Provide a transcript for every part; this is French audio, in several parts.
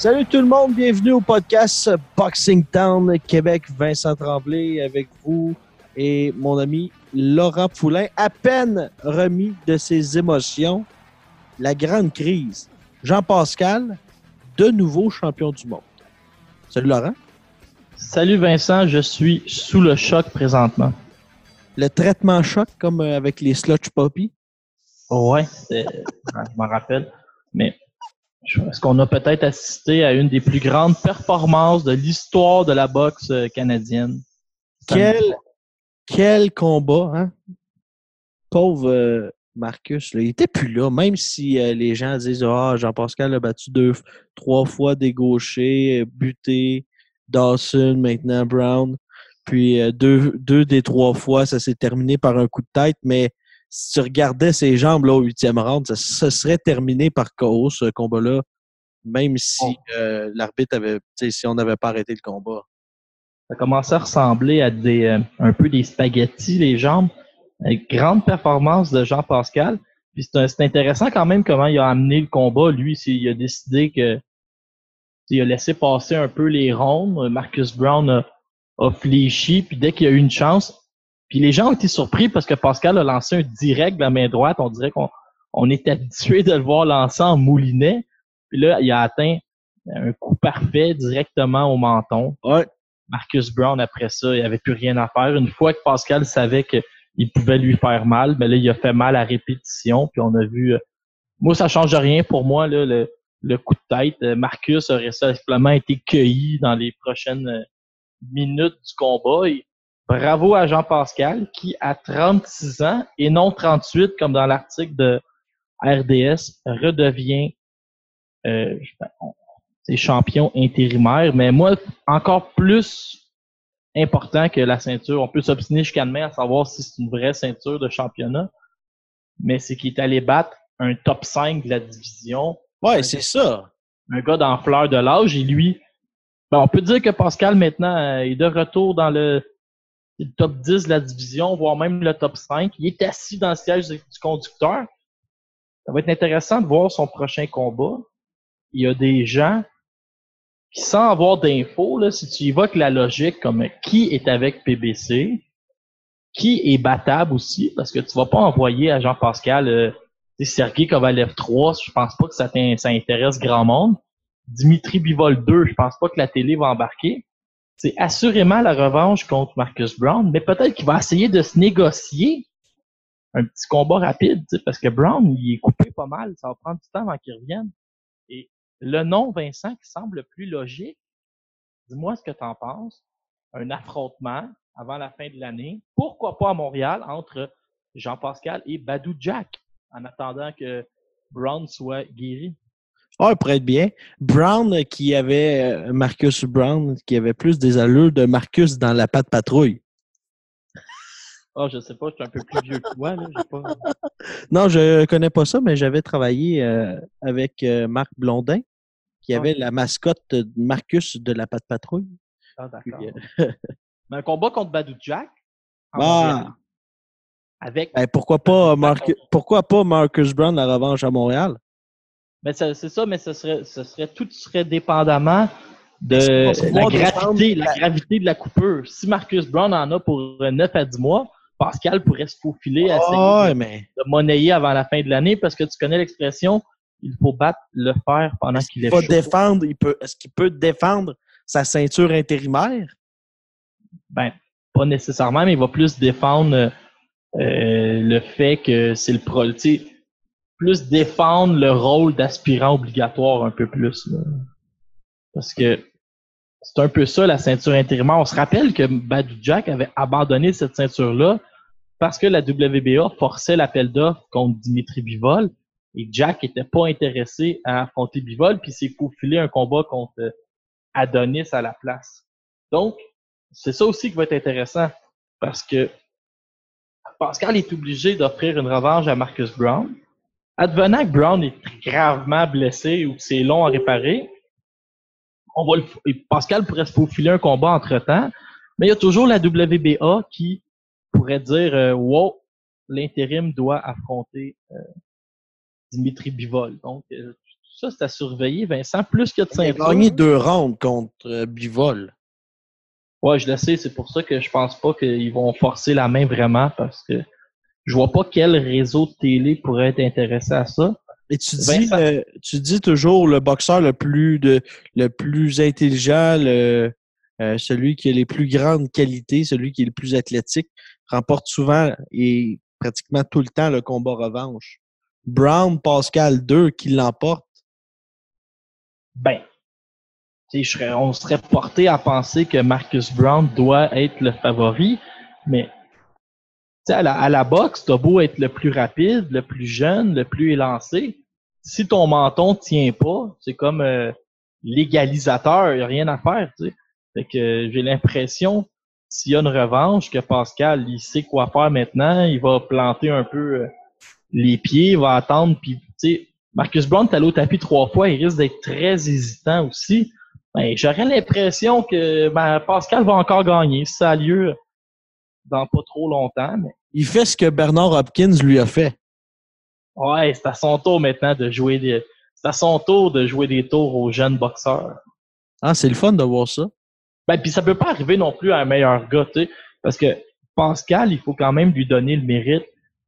Salut tout le monde, bienvenue au podcast Boxing Town Québec. Vincent Tremblay avec vous et mon ami Laurent Poulain, à peine remis de ses émotions. La grande crise. Jean-Pascal, de nouveau champion du monde. Salut Laurent. Salut Vincent, je suis sous le choc présentement. Le traitement choc comme avec les sludge puppies. Ouais, c'est- je m'en rappelle. Mais est-ce qu'on a peut-être assisté à une des plus grandes performances de l'histoire de la boxe euh, canadienne? Quel, quel combat, hein? Pauvre euh, Marcus, là, il était plus là, même si euh, les gens disent Ah, Jean-Pascal a battu deux, trois fois des gauchers, buté, Dawson, maintenant Brown. Puis deux, deux des trois fois, ça s'est terminé par un coup de tête, mais si tu regardais ses jambes là, au huitième round, ça, ça serait terminé par KO, ce combat-là, même si Oh. euh, l'arbitre avait, si on n'avait pas arrêté le combat. Ça commençait à ressembler à des, euh, un peu des spaghettis, les jambes. Avec grande performance de Jean-Pascal. Puis c'est intéressant quand même comment il a amené le combat. Lui, il a décidé que il a laissé passer un peu les rondes. Marcus Brown a, a fléchi, puis dès qu'il a eu une chance, puis les gens ont été surpris parce que Pascal a lancé un direct de la main droite. On dirait qu'on on est habitué de le voir lancer en moulinet. Puis là, il a atteint un coup parfait directement au menton. Ouais. Marcus Brown, après ça, il avait plus rien à faire. Une fois que Pascal savait qu'il pouvait lui faire mal, mais là, il a fait mal à répétition. Puis on a vu... euh, moi, ça change rien pour moi, là, le, le coup de tête. Euh, Marcus aurait simplement été cueilli dans les prochaines euh, minutes du combat. Bravo à Jean-Pascal, qui, à 36 ans, et non 38, comme dans l'article de RDS, redevient euh, champion intérimaire. Mais moi, encore plus important que la ceinture, on peut s'obstiner jusqu'à demain à savoir si c'est une vraie ceinture de championnat, mais c'est qu'il est allé battre un top 5 de la division, Ouais, c'est ça. un gars dans fleur de l'âge, et lui, ben, on peut dire que Pascal maintenant euh, est de retour dans le, le top 10 de la division, voire même le top 5. Il est assis dans le siège du du conducteur. Ça va être intéressant de voir son prochain combat. Il y a des gens qui, sans avoir d'infos, si tu évoques la logique comme qui est avec PBC, qui est battable aussi, parce que tu vas pas envoyer à Jean-Pascal euh, Sergei Kovalev 3, je pense pas que ça, ça intéresse grand monde. Dimitri Bivol 2, je pense pas que la télé va embarquer. C'est assurément la revanche contre Marcus Brown, mais peut-être qu'il va essayer de se négocier un petit combat rapide, parce que Brown, il est coupé pas mal, ça va prendre du temps avant qu'il revienne. Et le nom Vincent qui semble le plus logique, dis-moi ce que tu en penses, un affrontement avant la fin de l'année, pourquoi pas à Montréal, entre Jean-Pascal et Badou Jack, en attendant que Brown soit guéri. Ouais, pour être bien. Brown, euh, qui avait euh, Marcus Brown, qui avait plus des allures de Marcus dans la patte patrouille. Ah, je sais pas, je suis un peu plus vieux que toi, là, pas... Non, je connais pas ça, mais j'avais travaillé euh, avec euh, Marc Blondin, qui avait la mascotte de Marcus de la patte patrouille. Ah, d'accord. euh, Mais un combat contre Badou Jack, Ah! Avec ben, pourquoi pas Marcus, pourquoi pas Marcus Brown la revanche à Montréal? Mais ça- c'est ça, mais ce serait, ce serait tout serait dépendamment de la gravité, la gravité de la coupure. Si Marcus Brown en a pour 9 à 10 mois, Pascal pourrait se faufiler, essayer Ah, de, mais de monnayer avant la fin de l'année parce que tu connais l'expression, il faut battre le fer pendant qu'il est il va chaud. défendre, il peut, est-ce qu'il peut défendre sa ceinture intérimaire? Ben, pas nécessairement, mais il va plus défendre euh, le fait que c'est le pro. tu sais, plus défendre le rôle d'aspirant obligatoire un peu plus. là. Parce que c'est un peu ça, la ceinture intérimaire. On se rappelle que Badou Jack avait abandonné cette ceinture-là parce que la WBA forçait l'appel d'offres contre Dimitri Bivol et Jack était pas intéressé à affronter Bivol puis s'est faufilé un combat contre Adonis à la place. Donc, c'est ça aussi qui va être intéressant parce que Pascal est obligé d'offrir une revanche à Marcus Brown. Advenant que Brown est gravement blessé ou que c'est long à réparer, on va le, et Pascal pourrait se faufiler un combat entre-temps, mais il y a toujours la WBA qui pourrait dire euh, Wow, l'intérim doit affronter euh, Dimitri Bivol. Donc, euh, tout ça, c'est à surveiller, Vincent. Plus que de Il a gagné deux rounds contre euh, Bivol. Ouais, je le sais, c'est pour ça que je pense pas qu'ils vont forcer la main vraiment parce que je vois pas quel réseau de télé pourrait être intéressé à ça. Et tu dis, euh, tu dis toujours le boxeur le plus de, le plus intelligent, le, euh, celui qui a les plus grandes qualités, celui qui est le plus athlétique, remporte souvent et pratiquement tout le temps le combat revanche. Brown, Pascal 2 qui l'emporte? Ben, je serais- on serait porté à penser que Marcus Brown doit être le favori, mais à la, à la boxe, t'as beau être le plus rapide, le plus jeune, le plus élancé. Si ton menton tient pas, c'est comme euh, l'égalisateur, il a rien à faire, j'ai l'impression, s'il y a une revanche, que Pascal, il sait quoi faire maintenant, il va planter un peu euh, les pieds, il va attendre, puis Marcus Brown est allé au tapis trois fois, il risque d'être très hésitant aussi. Ben, j'aurais l'impression que ben, Pascal va encore gagner. Si ça a lieu dans pas trop longtemps, mais Il fait ce que Bernard Hopkins lui a fait. ouais, c'est à son tour maintenant de jouer des. C'est à son tour de jouer des tours aux jeunes boxeurs. Ah, c'est le fun de voir ça. Ben, puis ça peut pas arriver non plus à un meilleur gars, tu sais, parce que Pascal, il faut quand même lui donner le mérite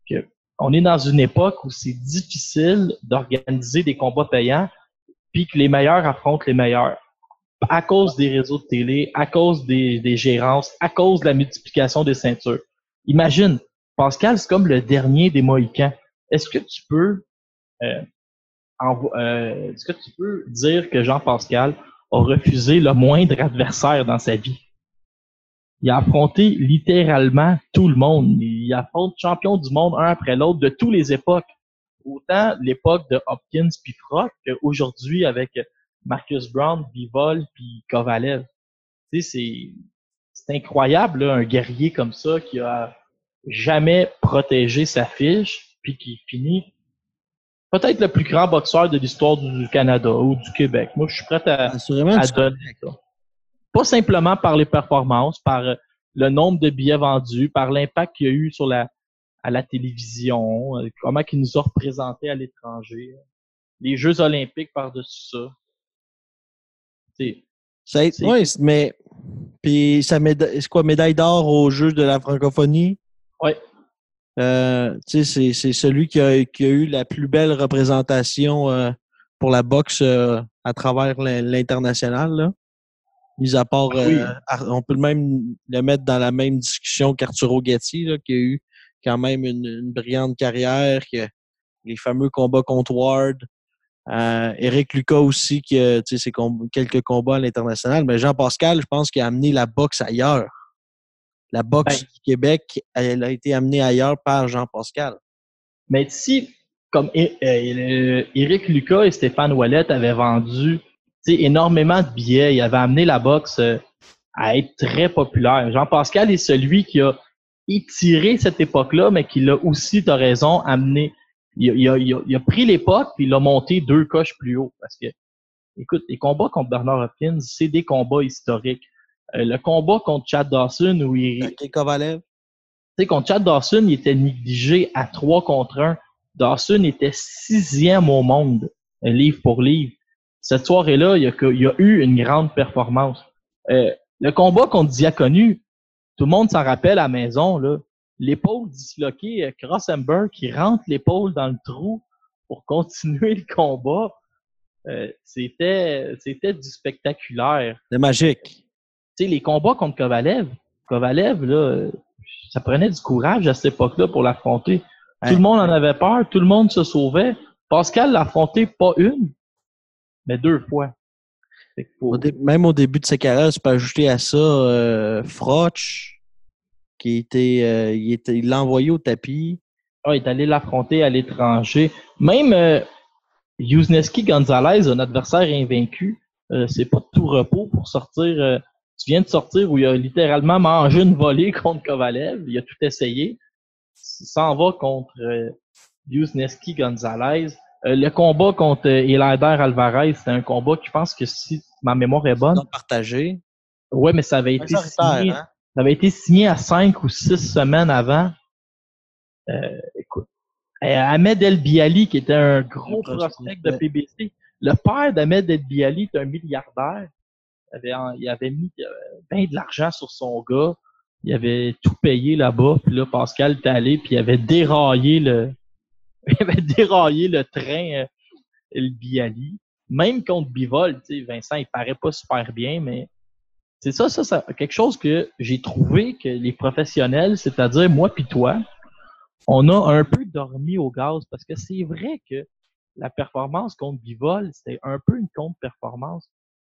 que on est dans une époque où c'est difficile d'organiser des combats payants, puis que les meilleurs affrontent les meilleurs. À cause des réseaux de télé, à cause des, des gérances, à cause de la multiplication des ceintures. Imagine, Pascal, c'est comme le dernier des Mohicans. Est-ce que tu peux euh, euh, que dire que Jean-Pascal a refusé le moindre adversaire dans sa vie? Il a affronté littéralement tout le monde. Il affronte champion du monde un après l'autre de toutes les époques. Autant l'époque de Hopkins puis Frock qu'aujourd'hui avec Marcus Brown, Bivol puis Kovalev. Tu sais, c'est, c'est incroyable, là, un guerrier comme ça qui a jamais protégé sa fiche puis qui finit peut-être le plus grand boxeur de l'histoire du Canada ou du Québec. Moi, je suis prêt à, Assurément, à tu- donner ça. Pas simplement par les performances, par euh, le nombre de billets vendus, par l'impact qu'il y a eu sur la, à la télévision, euh, comment il nous a représentés à l'étranger, les Jeux olympiques par-dessus ça. C'est- Ça été- c'est- mais puis médaille, c'est quoi médaille d'or aux Jeux de la francophonie? Ouais. Euh, tu sais, c'est, c'est celui qui a, qui a eu la plus belle représentation euh, pour la boxe euh, à travers l'in- l'international. Là. Mis à part, Oui. euh, on peut même le mettre dans la même discussion qu'Arturo Gatti, là, qui a eu quand même une, une brillante carrière, qui a les fameux combats contre Ward. Euh, Eric Lucas aussi, qui a ses com- quelques combats à l'international. Mais Jean-Pascal, je pense qu'il a amené la boxe ailleurs. La boxe Ben- du Québec, elle a été amenée ailleurs par Jean-Pascal. Mais si, comme Éric Lucas et Stéphane Ouellet avaient vendu énormément de billets, ils avaient amené la boxe euh, à être très populaire. Jean-Pascal est celui qui a étiré cette époque-là, mais qui l'a aussi, tu as raison, amené. Il a, il a- il a- il a pris l'époque puis il l'a monté deux coches plus haut. Parce que, écoute, les combats contre Bernard Hopkins, c'est des combats historiques. Euh, le combat contre Chad Dawson où il, Ok, Kovalev. tu sais, contre Chad Dawson, il était négligé à 3 contre 1. Dawson était sixième au monde, euh, livre pour livre. Cette soirée-là, il y a, que- il a eu une grande performance. Euh, le combat contre Diaconu, tout le monde s'en rappelle à la maison, là. L'épaule disloquée, euh, Crossenberg qui rentre l'épaule dans le trou pour continuer le combat. Euh, c'était, c'était du spectaculaire C'est magique. tu sais, les combats contre Kovalev, Kovalev, là, ça prenait du courage à cette époque-là pour l'affronter. Tout le monde en avait peur, tout le monde se sauvait. Pascal l'a affronté pas une, mais deux fois. Même au début de sa carrière, tu peux ajouter à ça euh, Frotch, qui était, euh, il était, il l'a envoyé au tapis. Ah, il est allé l'affronter à l'étranger. Même euh, Yuzneski Gonzalez, un adversaire invaincu, euh, c'est pas de tout repos pour sortir. euh, tu viens de sortir où il a littéralement mangé une volée contre Kovalev. Il a tout essayé. Il s'en va contre euh, Yuzneski Gonzalez. Euh, le combat contre euh, Elander Alvarez, c'était un combat qui, je pense que si ma mémoire est bonne, partagé. ouais, mais ça avait été signé, hein? Ça avait été signé à cinq ou six semaines avant. Euh, écoute, euh, Ahmed El Biali, qui était un gros prospect. de PBC, le père d'Ahmed El Biali est un milliardaire. Il avait, il mis euh, ben de l'argent sur son gars. Il avait tout payé là-bas. Puis là, Pascal était allé, puis il avait déraillé le, il avait déraillé le train euh, El Biali. Même contre Bivol, tu sais, Vincent, il paraît pas super bien, mais c'est ça, ça, ça, quelque chose que j'ai trouvé que les professionnels, c'est-à-dire moi puis toi, on a un peu dormi au gaz parce que c'est vrai que la performance contre Bivol, c'était un peu une contre-performance.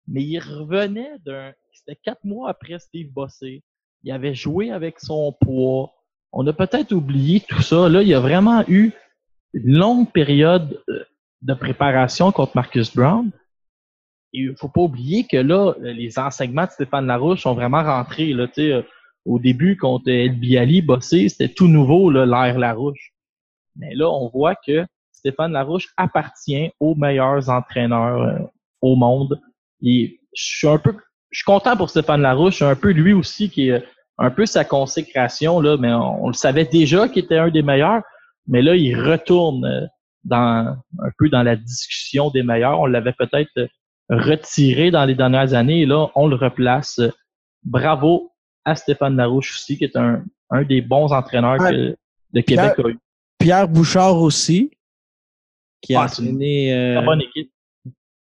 Mais il revenait d'un. C'était quatre mois après Steve Bossé. Il avait joué avec son poids. On a peut-être oublié tout ça. Là, il y a vraiment eu une longue période euh, de préparation contre Marcus Brown. Il faut pas oublier que là, les enseignements de Stéphane Larouche sont vraiment rentrés. Là, euh, au début, contre El Biali, Bossé, c'était tout nouveau, l'ère Larouche. Mais là, on voit que Stéphane Larouche appartient aux meilleurs entraîneurs euh, au monde. Et je suis un peu, content pour Stéphane Larouche, un peu lui aussi qui est un peu sa consécration là, mais on, le savait déjà qu'il était un des meilleurs, mais là il retourne euh, dans un peu dans la discussion des meilleurs. On l'avait peut-être euh, retiré dans les dernières années et là on le replace. Bravo à Stéphane Larouche aussi qui est un, un des bons entraîneurs Ouais. que le Québec a eu. Pierre Bouchard aussi, qui a Ah, entraîné. euh, bonne équipe.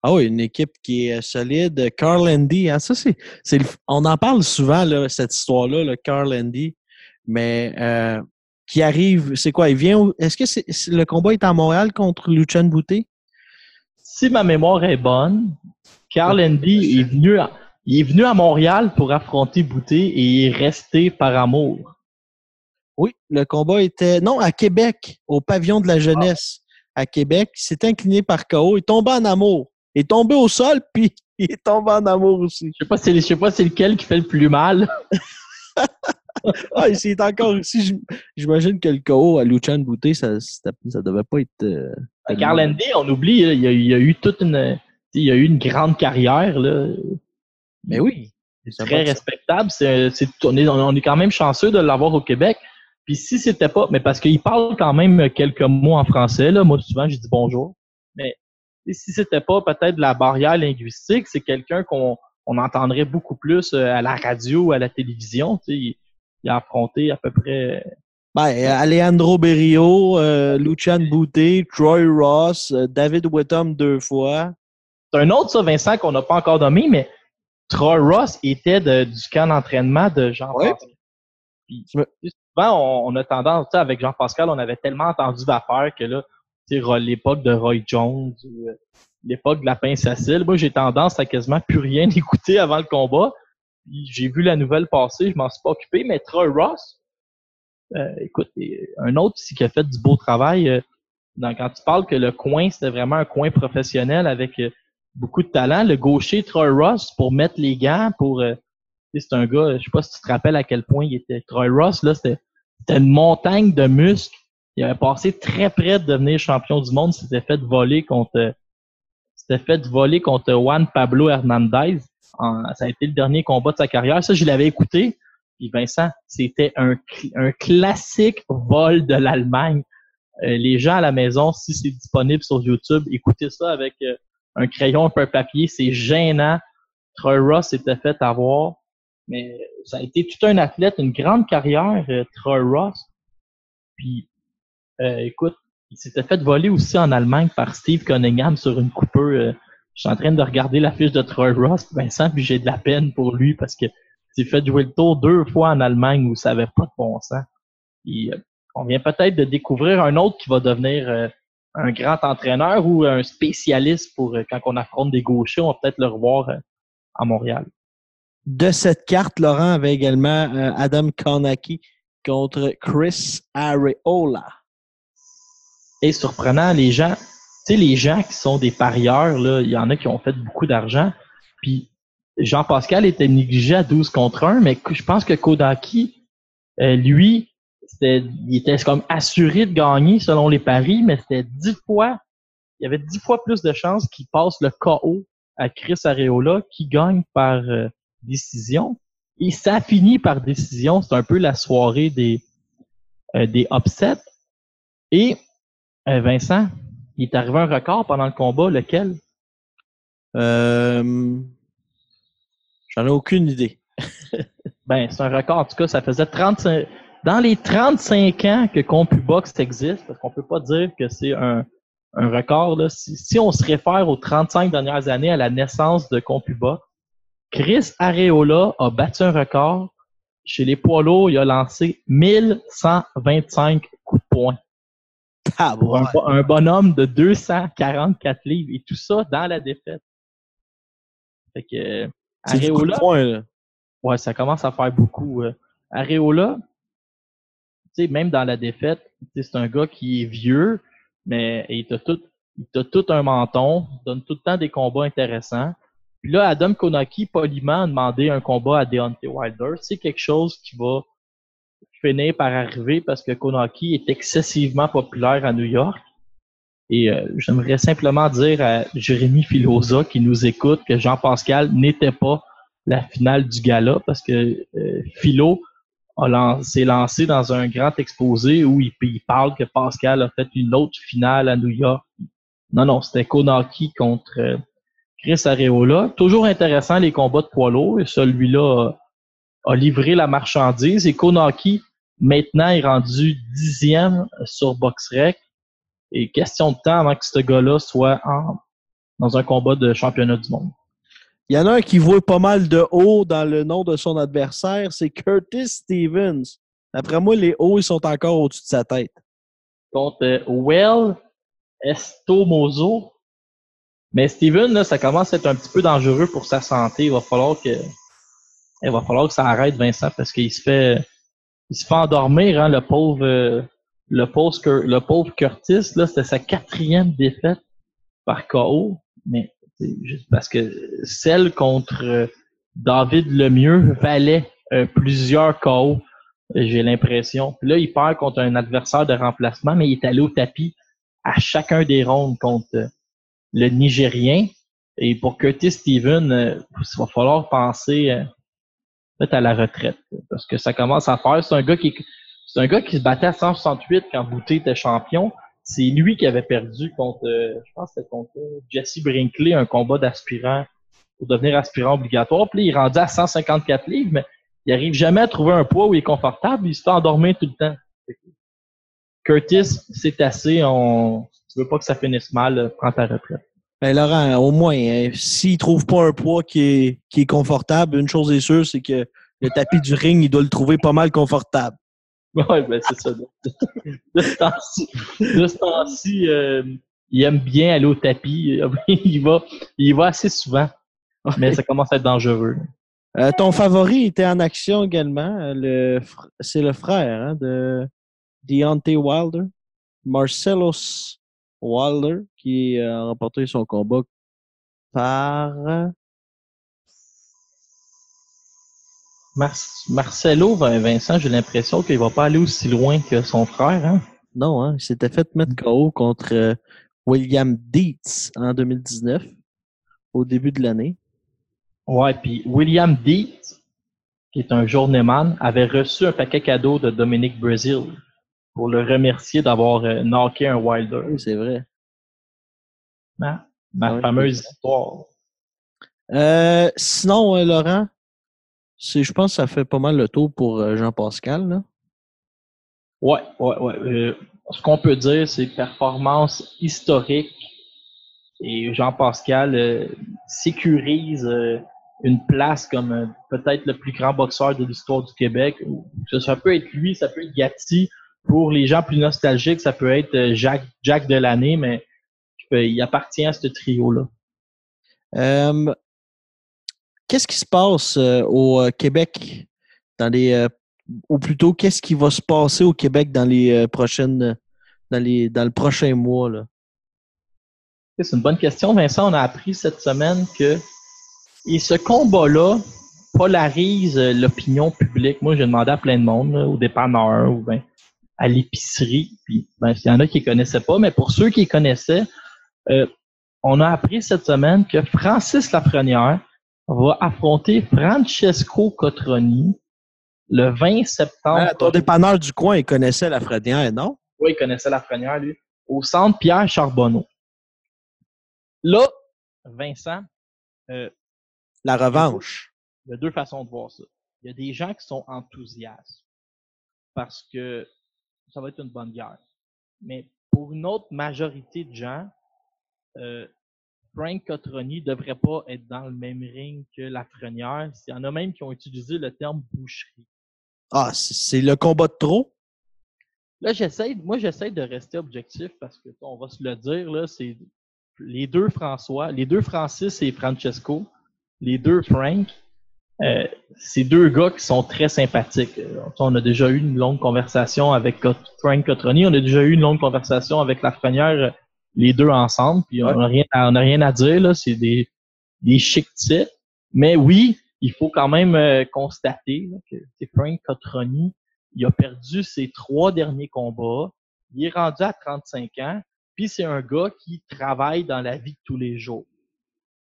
Ah oui, une équipe qui est solide. Carl Andy, hein, ça c'est, c'est le- on en parle souvent là, cette histoire-là, le Carl Andy, mais euh, qui arrive, c'est quoi Il vient, est-ce que c'est, le combat est à Montréal contre Lucien Boutet? Si ma mémoire est bonne, Carl Andy est venu à, il est venu à Montréal pour affronter Boutet et il est resté par amour. Oui, le combat était non à Québec, au pavillon de la jeunesse à Québec. Il s'est incliné par KO, il est tombé en amour, il est tombé au sol puis il est tombé en amour aussi. Je sais pas si je sais pas c'est lequel qui fait le plus mal. Ah, il est encore ici. J'im- J'imagine que le KO à Lucien Boutet, ça, ça devait pas être. euh, Carl Andy, on oublie, il a, il a eu toute une il y a eu une grande carrière là, Mais oui. très respectable. C'est, c'est- on, est, on est quand même chanceux de l'avoir au Québec. Puis si c'était pas, mais parce qu'il parle quand même quelques mots en français, là, moi souvent je dis bonjour. Mais si c'était pas peut-être la barrière linguistique, c'est quelqu'un qu'on on entendrait beaucoup plus euh, à la radio ou à la télévision. Il, a affronté à peu près. Ben, euh, Alejandro Berrio, euh, Lucien Boutet, Troy Ross, euh, David Whittam deux fois. C'est un autre, ça, Vincent, qu'on n'a pas encore nommé, mais Troy Ross était de- du camp d'entraînement de Jean-Pascal. Me- souvent, on, on a tendance, avec Jean-Pascal, on avait tellement entendu d'affaires que là, tu sais, Ro- l'époque de Roy Jones euh, l'époque de la pince à cils, moi, j'ai tendance à quasiment plus rien écouter avant le combat. J'ai vu la nouvelle passer, je m'en suis pas occupé, mais Troy Ross, euh, écoute, et un autre aussi qui a fait du beau travail. euh, dans- quand tu parles que le coin, c'était vraiment un coin professionnel avec euh, beaucoup de talent. Le gaucher Troy Ross pour mettre les gants, pour euh, c'est un gars, je sais pas si tu te rappelles à quel point il était. Troy Ross, là, c'était c'était une montagne de muscles. Il avait passé très près de devenir champion du monde. S'était fait voler contre euh, s'était fait voler contre Juan Pablo Hernandez. En- ça a été le dernier combat de sa carrière. Ça, je l'avais écouté. Puis Vincent, c'était un, un classique vol de l'Allemagne. Euh, les gens à la maison, si c'est disponible sur YouTube, écoutez ça avec euh, un crayon, un peu papier. C'est gênant. Troy Ross s'était fait avoir. Mais ça a été tout un athlète, une grande carrière, euh, Troy Ross. Puis, euh, écoute, il s'était fait voler aussi en Allemagne par Steve Cunningham sur une coupeur. Euh, je suis en train de regarder la fiche de Troy Ross, Vincent, puis j'ai de la peine pour lui parce que s'est fait jouer le tour deux fois en Allemagne où ça avait pas de bon sens. Euh, on vient peut-être de découvrir un autre qui va devenir euh, un grand entraîneur ou un spécialiste pour euh, quand on affronte des gauchers, on va peut-être le revoir euh, à Montréal. De cette carte, Laurent avait également Adam Konaki contre Chris Areola. Et surprenant, les gens, sais, les gens qui sont des parieurs, là, il y en a qui ont fait beaucoup d'argent. Puis Jean-Pascal était négligé à 12 contre 1, mais je pense que Kodaki, lui, il était comme assuré de gagner selon les paris, mais c'était dix fois, il y avait dix fois plus de chances qu'il passe le KO à Chris Areola qui gagne par euh, décision. Et ça finit par décision. C'est un peu la soirée des, euh, des upsets. Et euh, Vincent, il est arrivé un record pendant le combat, lequel? Euh, J'en ai aucune idée. ben, c'est un record. En tout cas, ça faisait 35, dans les 35 ans que CompuBox existe, parce qu'on peut pas dire que c'est un, un record, là, si, on se réfère aux 35 dernières années à la naissance de CompuBox, Chris Areola a battu un record. Chez les poids lourds, il a lancé 1125 coups de poing. Un, bonhomme de 244 livres et tout ça dans la défaite. Fait que Areola. Ouais, ça commence à faire beaucoup. Euh. Areola, même dans la défaite, c'est un gars qui est vieux, mais il t'a tout, il tout un menton, donne tout le temps des combats intéressants. Puis là, Adam Konaki, poliment, a demandé un combat à Deontay Wilder. C'est quelque chose qui va finir par arriver parce que Konaki est excessivement populaire à New York. Et euh, j'aimerais simplement dire à Jérémy Filosa qui nous écoute que Jean-Pascal n'était pas la finale du gala parce que euh, Philo s'est lancé dans un grand exposé où il, parle que Pascal a fait une autre finale à New York. Non, non, c'était Konaki contre euh, Chris Areola. Toujours intéressant les combats de poids lourds. Et celui-là a, livré la marchandise. Et Konaki, maintenant, est rendu dixième sur BoxRec. Et question de temps avant que ce gars-là soit en, dans un combat de championnat du monde. Il y en a un qui voit pas mal de haut dans le nom de son adversaire, c'est Curtis Stevens. D'après moi, les hauts, ils sont encore au-dessus de sa tête. Contre euh, Well Estomozo. Mais Steven, là, ça commence à être un petit peu dangereux pour sa santé. Il va falloir que, il va falloir que ça arrête, Vincent, parce qu'il se fait, il se fait endormir, hein, le pauvre, euh, le pauvre, Curtis, là, c'était sa quatrième défaite par KO. Mais Juste parce que celle contre euh, David Lemieux valait euh, plusieurs KO, j'ai l'impression. Là, il perd contre un adversaire de remplacement, mais il est allé au tapis à chacun des rondes contre le Nigérien. Et pour Curtis Steven, il va falloir penser à la retraite. Parce que ça commence à faire. C'est un gars qui c'est un gars qui se battait à 168 quand Bouté était champion c'est lui qui avait perdu contre, euh, je pense c'était contre euh, Jesse Brinkley, un combat d'aspirant pour devenir aspirant obligatoire. Puis il est à 154 livres, mais il arrive jamais à trouver un poids où il est confortable. Il se fait endormir tout le temps. Curtis, c'est assez. On, tu veux pas que ça finisse mal, euh, prends ta retraite. Ben Laurent, au moins, hein, s'il trouve pas un poids qui est, qui est confortable, une chose est sûre, c'est que le tapis du ring, il doit le trouver pas mal confortable. Oui, ben c'est ça. De ce temps-ci, euh, il aime bien aller au tapis. il va, il va assez souvent. Mais ça commence à être dangereux. Euh, ton favori était en action également. Le, c'est le frère hein, de Deontay Wilder, Marcellus Wilder, qui a remporté son combat par Marcelo, Vincent, j'ai l'impression qu'il va pas aller aussi loin que son frère. Hein? Non, hein, il s'était fait mettre KO contre euh, William Dietz en 2019, au début de l'année. Ouais, puis William Dietz, qui est un journeyman, avait reçu un paquet cadeau de Dominique Brazil pour le remercier d'avoir euh, knocké un Wilder. Oui, c'est vrai. Ma, ma ah fameuse histoire. Euh, sinon, Laurent, je pense que ça fait pas mal le tour pour euh, Jean-Pascal. Ouais, ouais. Euh, ce qu'on peut dire, c'est performance historique. Et Jean-Pascal euh, sécurise une place comme peut-être le plus grand boxeur de l'histoire du Québec. Ça, peut être lui, ça peut être Gatti. Pour les gens plus nostalgiques, ça peut être euh, Jack, Jack de l'année, mais il appartient à ce trio-là. Euh, qu'est-ce qui se passe euh, au Québec dans les ou plutôt qu'est-ce qui va se passer au Québec dans les prochaines dans les dans le prochain mois là? C'est une bonne question, Vincent. On a appris cette semaine que et ce combat-là polarise l'opinion publique. Moi, j'ai demandé à plein de monde, au dépanneur ou ben, à l'épicerie. Puis, ben, il y en a qui ne connaissaient pas, mais pour ceux qui connaissaient, euh, on a appris cette semaine que Francis Lafrenière va affronter Francesco Cotroni le 20 septembre. Ah, ton dépanneur du coin, il connaissait Lafrenière, non? Oui, il connaissait Lafrenière, lui. Au centre Pierre Charbonneau. Là, Vincent. Euh, La revanche. Il y a deux façons de voir ça. Il y a des gens qui sont enthousiastes parce que ça va être une bonne guerre. Mais pour une autre majorité de gens, euh, Frank Cotroni ne devrait pas être dans le même ring que la Lafrenière. Il y en a même qui ont utilisé le terme boucherie. Ah, c'est le combat de trop? Là, j'essaie, moi, j'essaie de rester objectif parce que, on va se le dire, là, c'est les deux François, les deux Francis et Francesco, les deux Frank, euh, c'est deux gars qui sont très sympathiques. On a déjà eu une longue conversation avec Frank Cotroni, on a déjà eu une longue conversation avec Lafrenière, les deux ensemble, puis on n'a rien, à, rien à dire, là, c'est des, des chics types. Mais oui, il faut quand même euh, constater que Frank Cotroni, il a perdu ses trois derniers combats, il est rendu à 35 ans, puis c'est un gars qui travaille dans la vie de tous les jours.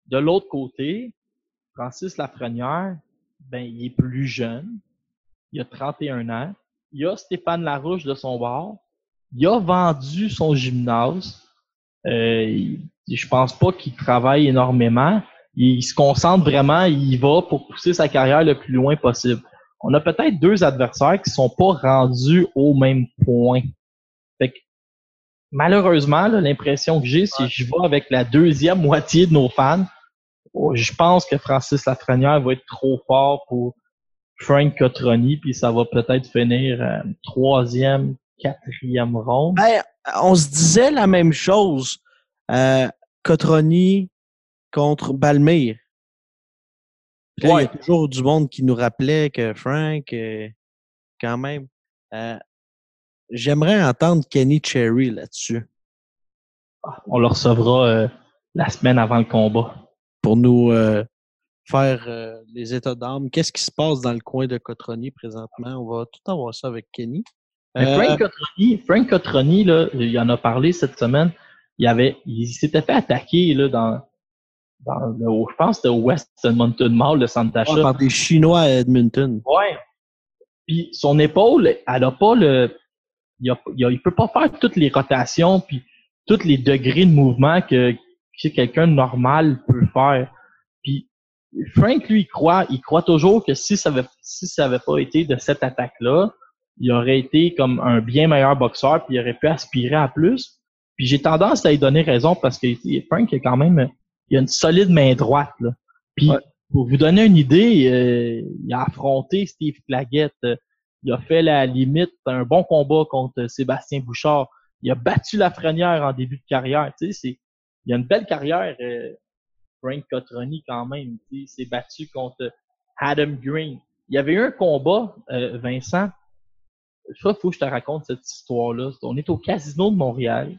De l'autre côté, Francis Lafrenière, ben, il est plus jeune. Il a 31 ans. Il a Stéphane Larouche de son bord. Il a vendu son gymnase. Euh, je pense pas qu'il travaille énormément. Il, se concentre vraiment, il va pour pousser sa carrière le plus loin possible. On a peut-être deux adversaires qui sont pas rendus au même point. Fait malheureusement, l'impression que j'ai, si je vais avec la deuxième moitié de nos fans, je pense que Francis Lafrenière va être trop fort pour Frank Cotroni, puis ça va peut-être finir euh, troisième, quatrième ronde. Ben, on se disait la même chose. Euh, Cotroni contre Balmire. il y a toujours du monde qui nous rappelait que Frank, euh, quand même. Euh, j'aimerais entendre Kenny Cherry là-dessus. Ah, on le recevra la semaine avant le combat pour nous euh, faire euh, les états d'âme. Qu'est-ce qui se passe dans le coin de Cotroni présentement? On va tout avoir ça avec Kenny. Frank Cotroni, Frank Cotroni, là, il en a parlé cette semaine. Il avait, il s'était fait attaquer là, dans, dans le, je pense, c'était au West Edmonton Mall de Santa Fe. par des Chinois à Edmonton. Ouais. Puis son épaule, elle a pas le, il, a, il, peut pas faire toutes les rotations puis tous les degrés de mouvement que que quelqu'un de normal peut faire. Puis Frank, lui, il croit, il croit toujours que si ça avait, si ça avait pas été de cette attaque-là, il aurait été comme un bien meilleur boxeur, puis il aurait pu aspirer à plus. Puis j'ai tendance à lui donner raison parce que Frank a quand même il a une solide main droite. Là. Puis pour vous donner une idée, euh, il a affronté Steve Claggett. il a fait la limite un bon combat contre Sébastien Bouchard. Il a battu la frenière en début de carrière. Tu sais, c'est il a une belle carrière, euh, Frank Cotroni, quand même. Il s'est battu contre Adam Green. Il y avait eu un combat, euh, Vincent. il faut que je te raconte cette histoire-là. On est au Casino de Montréal.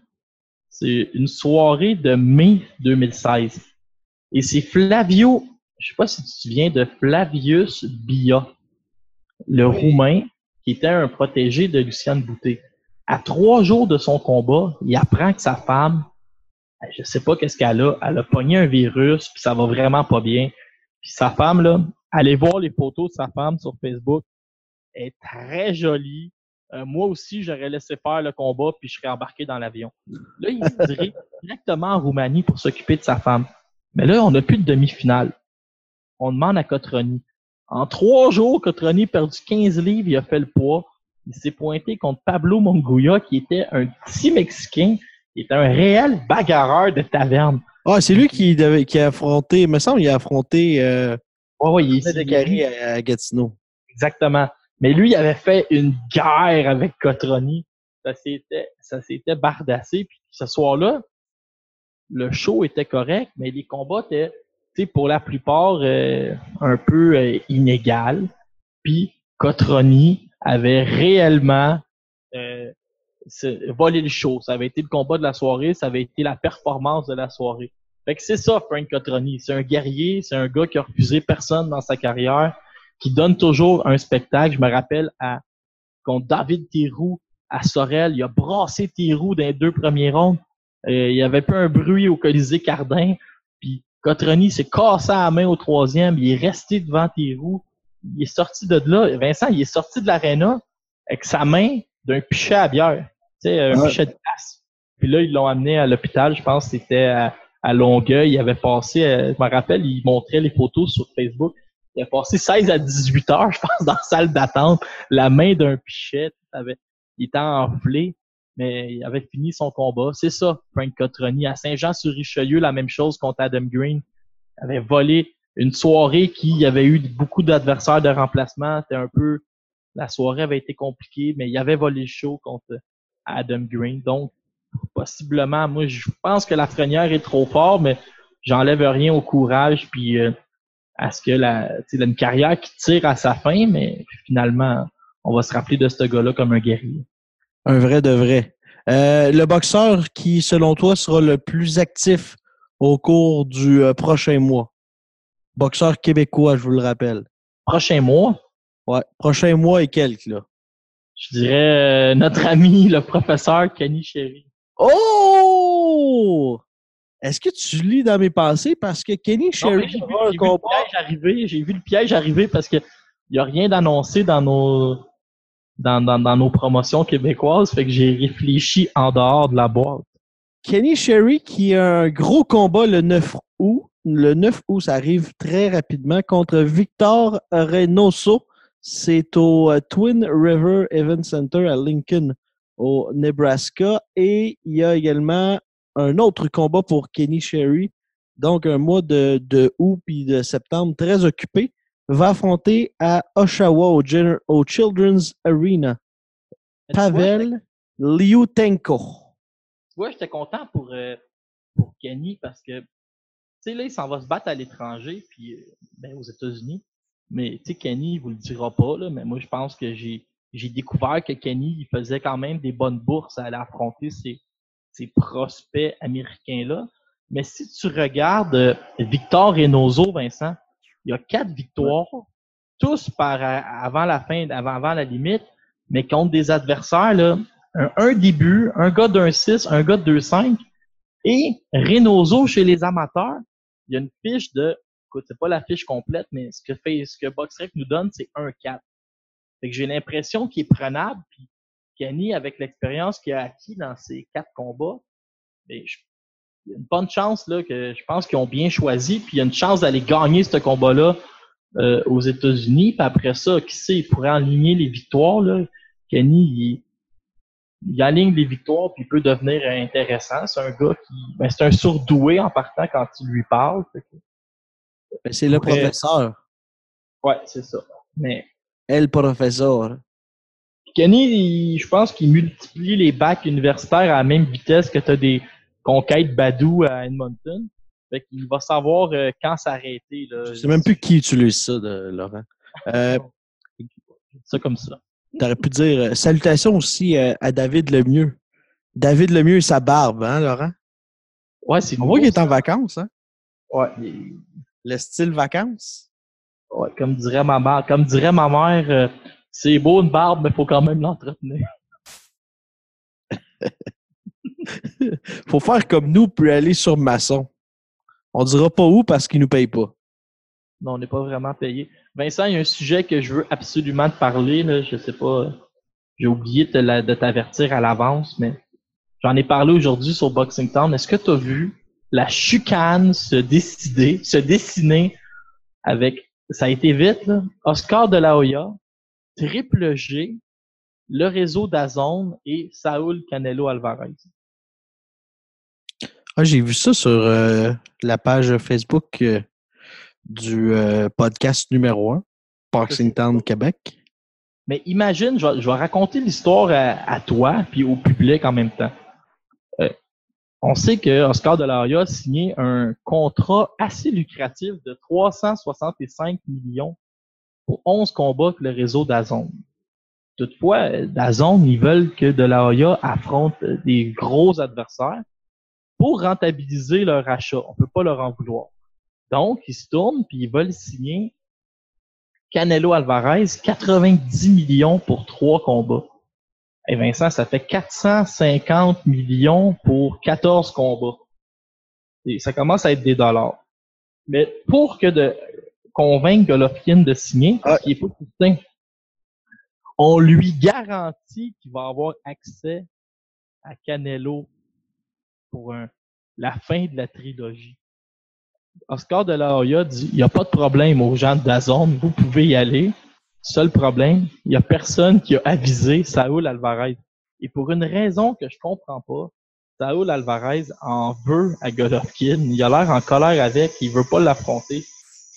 C'est une soirée de mai 2016. Et c'est Flavio, je sais pas si tu te souviens de Flavius Bia, le Roumain, qui était un protégé de Luciane Boutet. À trois jours de son combat, il apprend que sa femme je sais pas qu'est-ce qu'elle a. Elle a pogné un virus, puis ça va vraiment pas bien. Puis sa femme, là, allez voir les photos de sa femme sur Facebook. Elle est très jolie. Euh, moi aussi, j'aurais laissé faire le combat, puis je serais embarqué dans l'avion. Là, il dirait directement en Roumanie pour s'occuper de sa femme. Mais là, on n'a plus de demi-finale. On demande à Cotroni. En trois jours, Cotroni a perdu 15 livres, il a fait le poids. Il s'est pointé contre Pablo Monguia, qui était un petit Mexicain il est un réel bagarreur de taverne. Ah, c'est lui qui, qui a affronté, il me semble, il a affronté euh, ouais, ouais, il est à, à Gatineau. Exactement. Mais lui, il avait fait une guerre avec Cotroni. Ça s'était, ça s'était bardassé. Puis ce soir-là, le show était correct, mais les combats étaient, tu sais, pour la plupart, euh, un peu euh, inégal. Puis Cotroni avait réellement euh, volé le show. Ça avait été le combat de la soirée, ça avait été la performance de la soirée. Fait que c'est ça, Frank Cotroni. C'est un guerrier, c'est un gars qui a refusé personne dans sa carrière, qui donne toujours un spectacle. Je me rappelle à David Thérou à Sorel, il a brassé Thérou dans les deux premiers rondes. Euh, il y avait pas un bruit au Colisée Cardin. Puis Cotroni s'est cassé la main au troisième. Il est resté devant Thérou. Il est sorti de là. Vincent, il est sorti de l'aréna avec sa main d'un pichet à bière. Tu sais, un Ouais. pichet de glace. Puis là, ils l'ont amené à l'hôpital. Je pense c'était à, à Longueuil. Il avait passé, euh, je me rappelle, il montrait les photos sur Facebook. Il a passé 16 à 18 heures, je pense, dans la salle d'attente. La main d'un pichet. avait- il était enflé mais il avait fini son combat. C'est ça, Frank Cotroni. À Saint-Jean-sur-Richelieu, la même chose contre Adam Green. Il avait volé une soirée qui avait eu beaucoup d'adversaires de remplacement. C'était un peu, la soirée avait été compliquée, mais il avait volé le show contre Adam Green. Donc, possiblement, moi, je pense que la frenière est trop fort, mais j'enlève rien au courage, puis euh, à ce que la, il a une carrière qui tire à sa fin, mais finalement, on va se rappeler de ce gars-là comme un guerrier. Un vrai de vrai. Euh, le boxeur qui, selon toi, sera le plus actif au cours du euh, prochain mois? Boxeur québécois, je vous le rappelle. Prochain mois, Ouais, prochain mois et quelques, là. Je dirais euh, notre ami, le professeur Kenny Sherry. Oh! Est-ce que tu lis dans mes pensées? Parce que Kenny Sherry J'ai vu, le piège arriver. J'ai vu le piège arriver parce que il n'y a rien d'annoncé dans nos dans, dans, dans nos promotions québécoises. Fait que j'ai réfléchi en dehors de la boîte. Kenny Sherry qui a un gros combat le 9 août. Le 9 août, ça arrive très rapidement contre Victor Reynoso. C'est au euh, Twin River Event Center à Lincoln, au Nebraska. Et il y a également un autre combat pour Kenny Sherry. Donc, un mois de, de août puis de septembre très occupé. Va affronter à Oshawa au, Children's Arena. Pavel Liutenko. Tu vois, j'étais content pour, euh, pour Kenny parce que, tu sais, là, il s'en va se battre à l'étranger, puis euh, ben, aux États-Unis. Mais, tu sais, Kenny, il vous le dira pas, là, mais moi, je pense que j'ai j'ai découvert que Kenny, il faisait quand même des bonnes bourses à aller affronter ces, ces prospects américains-là. Mais si tu regardes euh, Victor Reynoso, Vincent, il y a quatre victoires, tous par euh, avant la fin, avant, avant la limite, mais contre des adversaires, là, un, un début, un gars d'un 6, un gars de 2-5. Et Reynoso chez les amateurs, il y a une fiche de, écoute, c'est pas la fiche complète, mais ce que fait, ce que BoxRec nous donne, c'est 1-4. Fait que j'ai l'impression qu'il est prenable, puis Kenny, avec l'expérience qu'il a acquis dans ces quatre combats, il y a une bonne chance là que je pense qu'ils ont bien choisi, puis il y a une chance d'aller gagner ce combat-là euh, aux États-Unis. Puis après ça, qui sait, il pourrait aligner les victoires. Là. Kenny, il, il aligne les victoires, puis il peut devenir intéressant. C'est un gars qui. Ben, c'est un surdoué en partant quand tu lui parles. Ben, C'est le professeur. ouais, c'est ça. Mais El professeur. Kenny, je pense qu'il multiplie les bacs universitaires à la même vitesse que tu as des conquêtes Badou à Edmonton. Fait qu'il va savoir euh, quand s'arrêter. là. Je sais même plus qui utilise ça, de Laurent. Euh, ça comme ça. T'aurais pu dire euh, salutations aussi euh, à David Lemieux. David Lemieux et sa barbe, hein, Laurent? Ouais, c'est On voit qu'il est en vacances, hein? Ouais, il- Le style vacances? ouais, comme dirait ma mère, comme dirait ma mère, euh, c'est beau une barbe, mais faut quand même l'entretenir. Faut faire comme nous puis aller sur maçon. On dira pas où parce qu'il nous paye pas. Non, on n'est pas vraiment payé. Vincent, il y a un sujet que je veux absolument te parler. Là. Je sais pas, j'ai oublié de t'avertir à l'avance, mais j'en ai parlé aujourd'hui sur Boxing Town. Est-ce que tu as vu la chicane se décider, se dessiner avec, ça a été vite, là, Oscar de la Hoya, Triple G, le réseau d'Azone et Saúl Canelo Alvarez. Ah, j'ai vu ça sur euh, la page Facebook euh, du euh, podcast numéro 1, Boxing Town Québec. Mais imagine, je vais, je vais raconter l'histoire à, à toi puis au public en même temps. On sait que Oscar de la Hoya a signé un contrat assez lucratif de 365 millions pour 11 combats avec le réseau d'Azone. Toutefois, d'Azone, ils veulent que de la Hoya affronte des gros adversaires pour rentabiliser leur achat. On peut pas leur en vouloir. Donc, ils se tournent puis ils veulent signer Canelo Alvarez 90 millions pour trois combats. Et Vincent, ça fait 450 millions pour 14 combats. Et ça commence à être des dollars. Mais pour que de convaincre Golovkin de signer, parce qu'il est pas certain, on lui garantit qu'il va avoir accès à Canelo pour un, la fin de la trilogie. Oscar de la Hoya dit il n'y a pas de problème aux gens de Dazone, vous pouvez y aller. Seul problème, il n'y a personne qui a avisé Saúl Alvarez. Et pour une raison que je comprends pas, Saúl Alvarez en veut à Golovkin. Il a l'air en colère avec, il veut pas l'affronter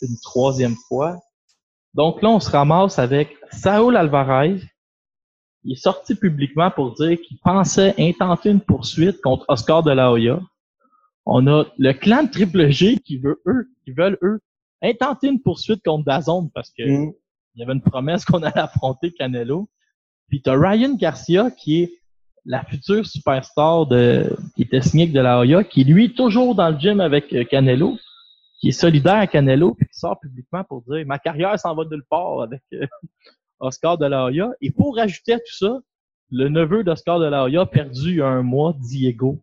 une troisième fois. Donc là, on se ramasse avec Saúl Alvarez. Il est sorti publiquement pour dire qu'il pensait intenter une poursuite contre Oscar de la Hoya. On a le clan de Triple G qui veut eux, qui veulent eux intenter une poursuite contre Dazon parce que Mm. Il y avait une promesse qu'on allait affronter Canelo. Puis t'as Ryan Garcia qui est la future superstar de qui était signé avec de la Hoya, qui lui est toujours dans le gym avec euh, Canelo, qui est solidaire à Canelo, puis qui sort publiquement pour dire ma carrière s'en va nulle part avec euh, Oscar de la Hoya. Et pour rajouter à tout ça, le neveu d'Oscar de la Hoya a perdu il y a un mois, Diego,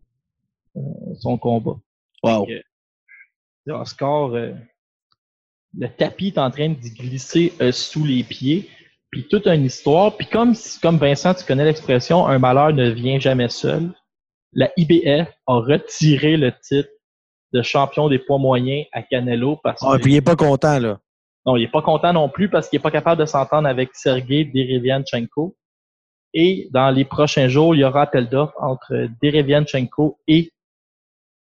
euh, son combat. Wow. Que, Oscar, euh, le tapis est en train de glisser euh, sous les pieds. Puis toute une histoire. Puis comme, comme Vincent, tu connais l'expression, un malheur ne vient jamais seul. La IBF a retiré le titre de champion des poids moyens à Canelo parce Ah, que puis il est pas content, là. non, il est pas content non plus parce qu'il est pas capable de s'entendre avec Sergei Derevianchenko. Et dans les prochains jours, il y aura appel d'offres entre Derevianchenko et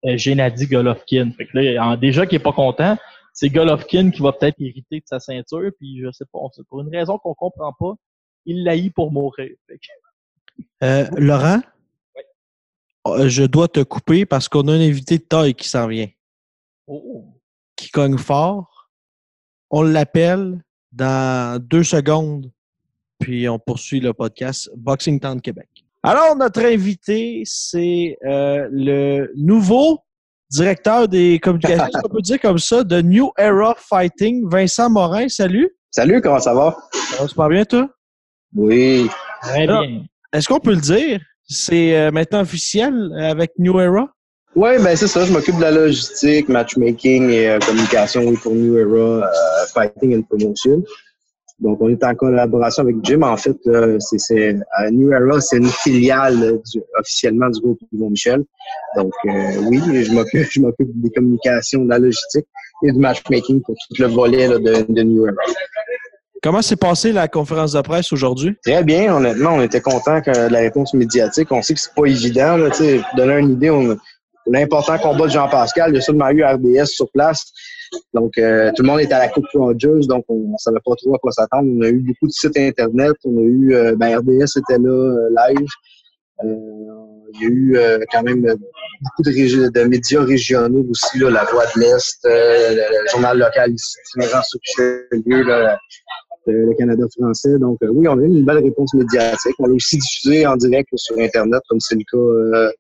euh, Gennady Golovkin. Fait que là, déjà qu'il est pas content, c'est Golovkin qui va peut-être hériter de sa ceinture. Puis je sais pas, on pour une raison qu'on comprend pas, il l'a pour mourir. Que- Euh, Laurent, euh, je dois te couper parce qu'on a un invité de taille qui s'en vient, Oh, qui cogne fort. On l'appelle dans deux secondes, puis on poursuit le podcast Boxing Town Québec. Alors, notre invité, c'est euh, le nouveau directeur des communications, on peut dire comme ça, de New Era Fighting, Vincent Morin. Salut. Salut, comment ça va? Ça va super bien, toi? Oui. très bien. Est-ce qu'on peut le dire? C'est euh, maintenant officiel avec New Era? Oui, ben c'est ça, je m'occupe de la logistique, matchmaking et euh, communication oui, pour New Era euh, Fighting and Promotion. Donc, on est en collaboration avec Jim. En fait, là, c'est, c'est, euh, New Era, c'est une filiale euh, du- officiellement du groupe Yvon Michel. Donc, euh, oui, je m'occupe, je m'occupe des communications, de la logistique et du matchmaking pour tout le volet là, de, de New Era. Comment s'est passée la conférence de presse aujourd'hui? Très bien, honnêtement, on était content de la réponse médiatique. On sait que c'est pas évident. Là, pour donner une idée, on, l'important combat de Jean-Pascal, il y a sûrement eu RDS sur place. Donc, euh, tout le monde était à la Coupe Rogers, donc on ne savait pas trop à quoi s'attendre. On a eu beaucoup de sites Internet. On a eu, euh, ben, RDS était là, euh, live. Il y a eu quand même beaucoup de, médias régionaux aussi, La Voix de l'Est, le, journal local ici, là, euh, le Canada français. Donc, euh, oui, on a eu une belle réponse médiatique. On a aussi diffusé en direct sur Internet, comme c'est le cas euh,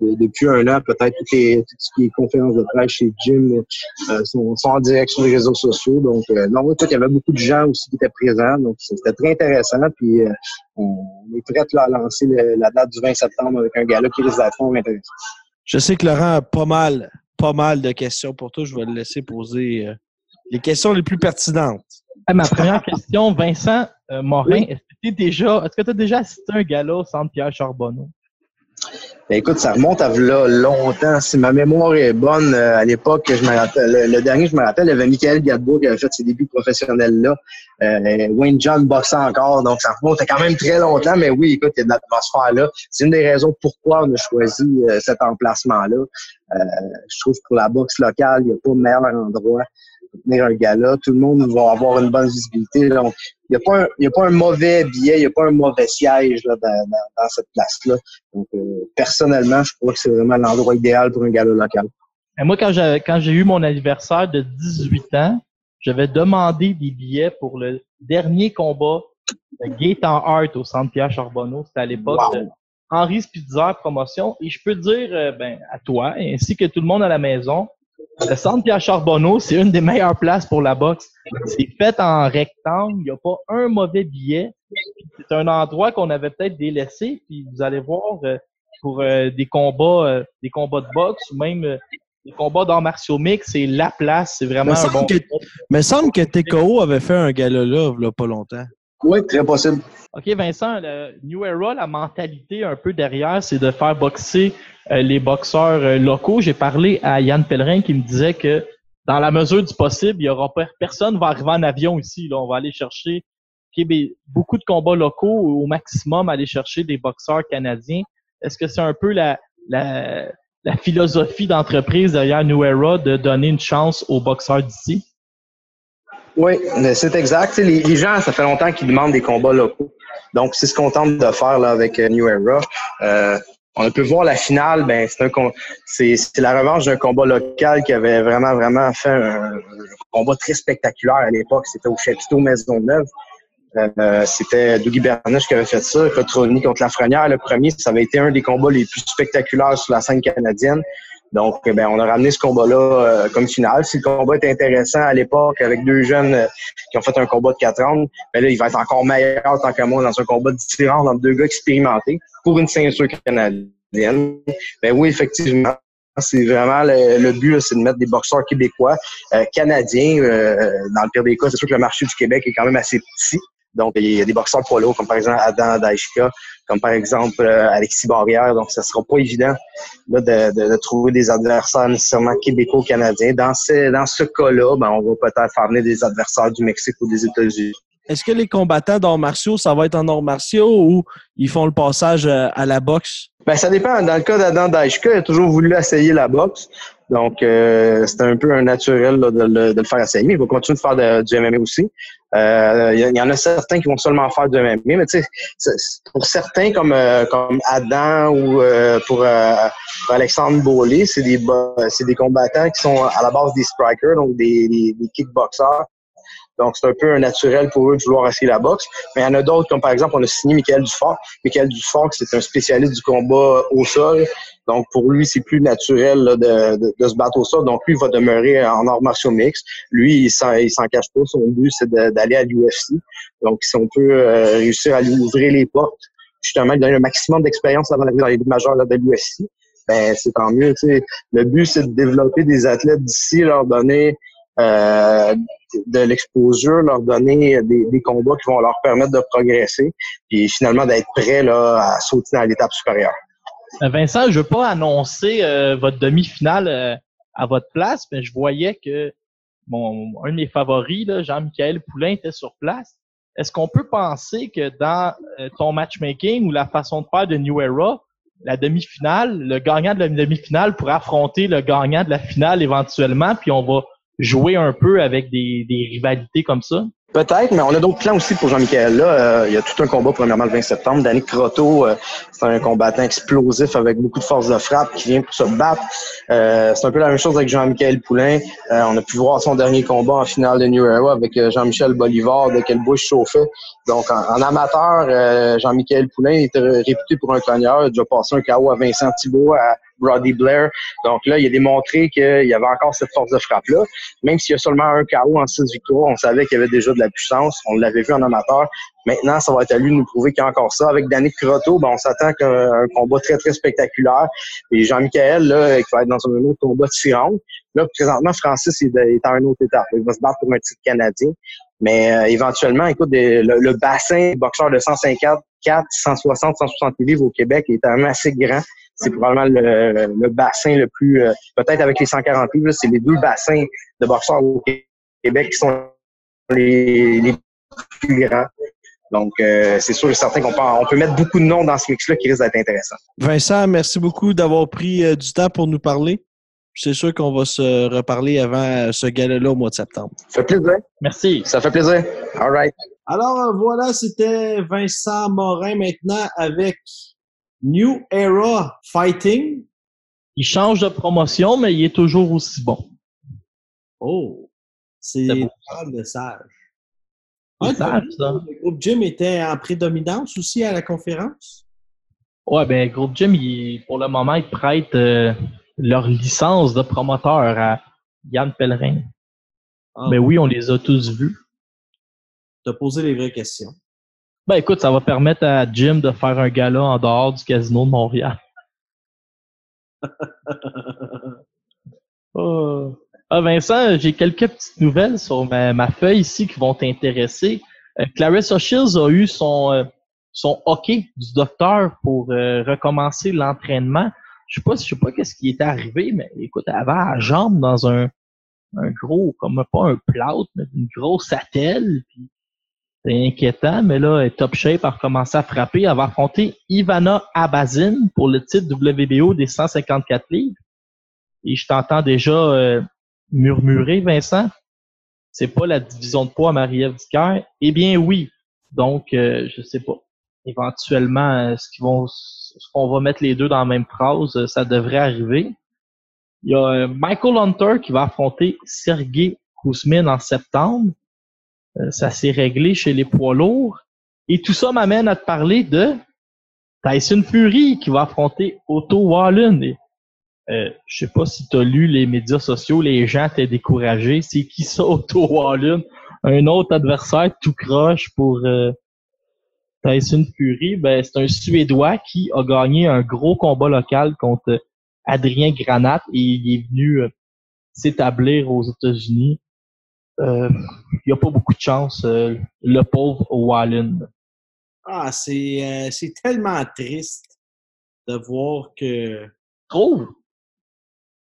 de- depuis un an. Peut-être toutes les, tout ce qui est conférences de presse chez Jim euh, sont, en direct sur les réseaux sociaux. Donc, euh, non, il y avait beaucoup de gens aussi qui étaient présents. Donc, c'était très intéressant. Puis, euh, on est prêt à lancer la date du 20 septembre avec un gala qui risque d'être intéressant. Je sais que Laurent a pas mal, pas mal de questions pour toi. Je vais le laisser poser euh, les questions les plus pertinentes. Ah, ma première question, Vincent euh, Morin, est-ce que tu déjà, est-ce que tu as déjà assisté à un gala au centre Pierre Charbonneau? Ben, écoute, ça remonte à là longtemps. Si ma mémoire est bonne, euh, à l'époque, je rappelle, le, dernier, je me rappelle, il y avait Michael Gadbourg qui avait fait ses débuts professionnels là. Euh, Wayne John boxait encore, donc ça remonte à quand même très longtemps. Mais oui, écoute, il y a de l'atmosphère là. C'est une des raisons pourquoi on a choisi euh, cet emplacement-là. je trouve que pour la boxe locale, il n'y a pas meilleur endroit pour tenir un gala. Tout le monde va avoir une bonne visibilité. Donc, il n'y a, pas un, mauvais billet, il n'y a pas un mauvais siège dans, dans, cette place-là. Donc, personnellement, je crois que c'est vraiment l'endroit idéal pour un gala local. Et moi, quand j'ai, quand j'ai eu mon anniversaire de 18 ans, j'avais demandé des billets pour le dernier combat de Gaëtan Hart au Centre Pierre Charbonneau. C'était à l'époque de Henri Spitzer Promotion. Et je peux dire euh, ben, à toi, ainsi que tout le monde à la maison, le centre Pierre Charbonneau, c'est une des meilleures places pour la boxe. C'est fait en rectangle, il n'y a pas un mauvais billet. C'est un endroit qu'on avait peut-être délaissé, puis vous allez voir euh, pour euh, des combats, euh, des combats de boxe ou même des combats d'arts martiaux mix, c'est la place, c'est vraiment un bon. Que, me semble que TKO avait fait un gala là, il pas longtemps. Oui, très possible. OK, Vincent, le New Era, la mentalité un peu derrière, c'est de faire boxer euh, les boxeurs euh, locaux. J'ai parlé à Yann Pellerin qui me disait que dans la mesure du possible, il y aura personne va arriver en avion ici. Là. On va aller chercher beaucoup de combats locaux au maximum, aller chercher des boxeurs canadiens. Est-ce que c'est un peu la, la, philosophie d'entreprise derrière New Era de donner une chance aux boxeurs d'ici? Oui, c'est exact. Les, gens, ça fait longtemps qu'ils demandent des combats locaux. Donc, c'est ce qu'on tente de faire là, avec euh, New Era. Euh, on peut voir la finale, ben c'est un la revanche d'un combat local qui avait vraiment vraiment fait un, combat très spectaculaire à l'époque. C'était au chapiteau Maisonneuve. Euh, c'était Dougie Berniche qui avait fait ça, Cotroni contre Lafrenière. Le premier, ça avait été un des combats les plus spectaculaires sur la scène canadienne. Donc, eh ben, on a ramené ce combat-là euh, comme finale. Si le combat est intéressant à l'époque avec deux jeunes euh, qui ont fait un combat de 4 ans, ben là, il va être encore meilleur tant qu'à moi dans un combat différent entre deux gars expérimentés pour une ceinture canadienne. Ben oui, effectivement. C'est vraiment le, but, c'est de mettre des boxeurs québécois, euh, canadiens. dans le pire des cas, c'est sûr que le marché du Québec est quand même assez petit. Donc, il y a des boxeurs poids comme par exemple Adam Daishka, comme par exemple euh, Alexis Barrière. Donc, ce sera pas évident là, de, de, de, trouver des adversaires nécessairement québéco-canadiens. Dans ce, dans ce cas-là, ben, on va peut-être faire venir des adversaires du Mexique ou des États-Unis. Est-ce que les combattants d'arts martiaux, ça va être en arts martiaux ou ils font le passage euh, à la boxe? Ben, ça dépend. Dans le cas d'Adam Daishka, il a toujours voulu essayer la boxe. Donc, euh, c'était un peu un naturel de, de, le faire essayer. Il va continuer de faire du MMA aussi. Euh, il y, en a certains qui vont seulement faire du MMA, mais tu sais, pour certains comme euh, comme Adam ou euh, pour, Alexandre Beaulé, c'est des c'est des combattants qui sont à la base des strikers, donc des, des, des kickboxers. Donc, c'est un peu un naturel pour eux de vouloir essayer la boxe. Mais il y en a d'autres, comme par exemple, on a signé Michael Dufort. Michael Dufort, c'est un spécialiste du combat au sol. Donc, pour lui, c'est plus naturel de, de, se battre au sol. Donc, lui, il va demeurer en arts martiaux mix. Lui, il s'en, il s'en cache pas. Son but, c'est d'aller à l'UFC. Donc, si on peut euh, réussir à lui ouvrir les portes, justement, lui donner un maximum d'expérience avant d'arriver dans les ligues majeures de l'UFC, ben, c'est tant mieux. Le but, c'est de développer des athlètes d'ici, leur donner euh, de l'exposure, leur donner des, des, combats qui vont leur permettre de progresser, et finalement d'être prêts là, à sauter dans l'étape supérieure. Euh, Vincent, je veux pas annoncer euh, votre demi-finale euh, à votre place, mais je voyais que mon un de mes favoris, Jean-Michel Poulain, était sur place. Est-ce qu'on peut penser que dans ton matchmaking ou la façon de faire de New Era, la demi-finale, le gagnant de la demi-finale pourrait affronter le gagnant de la finale éventuellement, puis on va jouer un peu avec des rivalités comme ça? Peut-être, mais on a d'autres plans aussi pour Jean-Michel. Là, euh, il y a tout un combat premièrement le 20 septembre. Danick Crotto, euh, c'est un combattant explosif avec beaucoup de force de frappe qui vient pour se battre. Euh, c'est un peu la même chose avec Jean-Michel Poulain. on a pu voir son dernier combat en finale de New Era avec Jean-Michel Bolivar de quelle bouche chauffait. Donc en, amateur, Jean-Michel Poulain était réputé pour un cogneur. Il a déjà passé un KO à Vincent Thibault, à Brody Blair. Donc là, il a démontré qu'il y avait encore cette force de frappe-là. Même s'il y a seulement un KO en six victoires, on savait qu'il y avait déjà de la puissance. On l'avait vu en amateur. Maintenant, ça va être à lui de nous prouver qu'il y a encore ça. Avec Danny Crotto, ben, on s'attend qu'un un combat très, très spectaculaire. Et Jean-Michel, là, qui va être dans un autre combat différent. Là, présentement, Francis est, est en une autre étape. Il va se battre pour un titre canadien. Mais euh, éventuellement, écoute, le, bassin boxeur de 154, 160, 160 livres au Québec est quand même assez grand c'est probablement le, le, bassin le plus, euh, peut-être avec les 140 livres, c'est les deux bassins de boxeurs au Québec qui sont les, les plus grands. Donc, euh, c'est sûr et certain qu'on peut, on peut mettre beaucoup de noms dans ce mix-là qui risque d'être intéressant. Vincent, merci beaucoup d'avoir pris euh, du temps pour nous parler. C'est sûr qu'on va se reparler avant ce gala-là au mois de septembre. Ça fait plaisir. Merci. Ça fait plaisir. All right. Alors voilà, c'était Vincent Morin maintenant avec New Era Fighting. Il change de promotion, mais il est toujours aussi bon. Oh, c'est un de sage. Ah, sage, ça. Le groupe Jim était en prédominance aussi à la conférence? Ouais, ben, groupe Jim, il, pour le moment, ils prêtent euh, leur licence de promoteur à Yann Pellerin. Ah. Mais oui, on les a tous vus. T'as posé les vraies questions. Ben écoute, ça va permettre à Jim de faire un gala en dehors du casino de Montréal. oh. Ah Vincent, j'ai quelques petites nouvelles sur ma, ma feuille ici qui vont t'intéresser. Euh, Clarissa Shields a eu son, euh, son hockey du docteur pour euh, recommencer l'entraînement. Je sais pas, je sais pas qu'est-ce qui était arrivé, mais écoute, elle avait la jambe dans un, un gros, comme pas un plâtre, mais une grosse attelle. Puis c'est inquiétant, mais là, top shape, a recommencé à frapper. Elle va affronter Ivana Abazin pour le titre WBO des 154 livres. Et je t'entends déjà euh, murmurer, Vincent. C'est pas la division de poids à Marie-Ève Dicker. Eh bien, oui. Donc, euh, je sais pas. Éventuellement, ce qu'ils vont, ce qu'on va mettre les deux dans la même phrase, euh, ça devrait arriver. Il y a euh, Michael Hunter qui va affronter Sergey Kuzmin en septembre. Euh, ça s'est réglé chez les poids lourds. Et tout ça m'amène à te parler de Tyson Fury qui va affronter Otto Wallen. Et, euh, je sais pas si tu as lu les médias sociaux, les gens étaient découragés. C'est qui ça, Otto Wallen? Un autre adversaire tout croche pour euh, Tyson Fury. Ben, c'est un Suédois qui a gagné un gros combat local contre Adrien Granat et il est venu euh, s'établir aux États-Unis. Euh, il n'y a pas beaucoup de chance, euh, le pauvre Wallen. Ah, c'est euh, c'est tellement triste de voir que. Trop.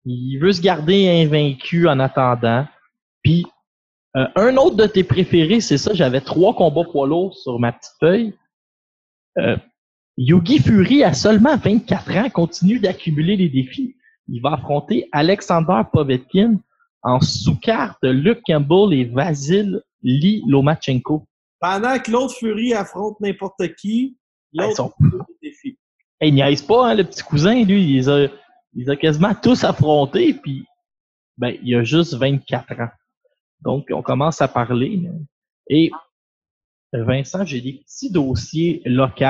Il veut se garder invaincu en attendant. Puis, euh, un autre de tes préférés, c'est ça, j'avais trois combats poids lourds sur ma petite feuille. Euh, Yugi Fury a seulement 24 ans, continue d'accumuler les défis. Il va affronter Alexander Povetkin en sous-carte Luke Campbell et Vasil Lee Lomachenko. Pendant que l'autre Fury affronte n'importe qui, ils l'autre sont-. Hey, il niaise pas, hein, le petit cousin, lui, il les a, il les a quasiment tous affrontés, puis ben, il a juste 24 ans. Donc, on commence à parler. Et Vincent, j'ai des petits dossiers locaux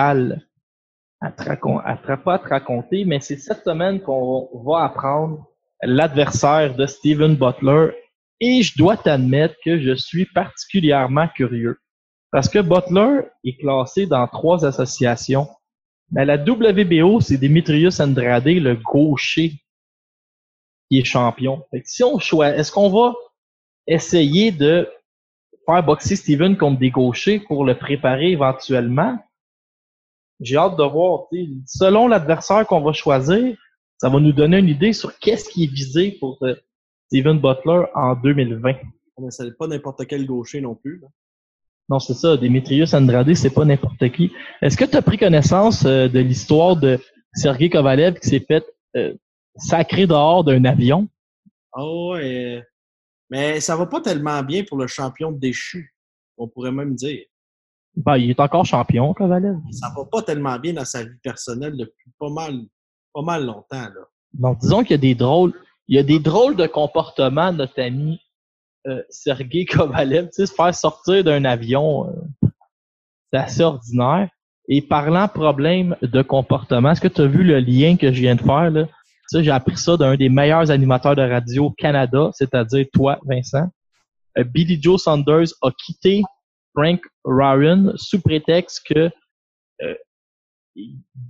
à te, à te- pas à te raconter, mais c'est cette semaine qu'on va apprendre l'adversaire de Steven Butler. Et je dois t'admettre que je suis particulièrement curieux. Parce que Butler est classé dans trois associations. Mais la WBO, c'est Demetrius Andrade, le gaucher, qui est champion. Fait que si on choisit, est-ce qu'on va essayer de faire boxer Steven contre des gauchers pour le préparer éventuellement? J'ai hâte de voir. Selon l'adversaire qu'on va choisir, ça va nous donner une idée sur qu'est-ce qui est visé pour euh, Steven Butler en 2020. Mais c'est pas n'importe quel gaucher non plus. là. Non, c'est ça. Demetrius Andrade, c'est pas n'importe qui. Est-ce que tu as pris connaissance euh, de l'histoire de Sergei Kovalev qui s'est fait euh, sacrer dehors d'un avion? Ah ouais. euh, Mais ça va pas tellement bien pour le champion déchu, on pourrait même dire. Ben, il est encore champion, Kovalev. Ça va pas tellement bien dans sa vie personnelle depuis pas mal, pas mal longtemps. Là. Donc, disons qu'il y a des drôles, il y a des drôles de comportements notre ami euh, Sergei Kovalev. Tu sais, se faire sortir d'un avion, euh, c'est assez ordinaire. Et parlant problème de comportement, est-ce que tu as vu le lien que je viens de faire? Là? Ça, j'ai appris ça d'un des meilleurs animateurs de radio au Canada, c'est-à-dire toi, Vincent. Euh, Billy Joe Saunders a quitté Frank Warren sous prétexte que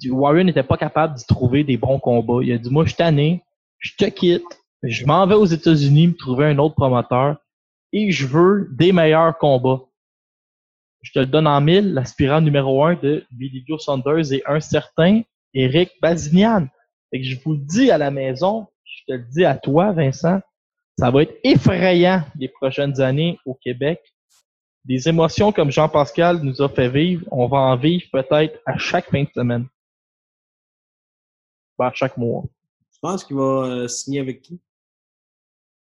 Warren n'était pas capable d'y trouver des bons combats. Il a dit, moi, je suis je te quitte, je m'en vais aux États-Unis me trouver un autre promoteur et je veux des meilleurs combats. Je te le donne en mille, l'aspirant numéro un de Billy Joe Saunders est un certain Eric Bazinian. Fait que je vous le dis à la maison, je te le dis à toi, Vincent, ça va être effrayant les prochaines années au Québec. Des émotions comme Jean-Pascal nous a fait vivre, on va en vivre peut-être à chaque fin de semaine. Ben, à chaque mois. Tu penses qu'il va euh, signer avec qui?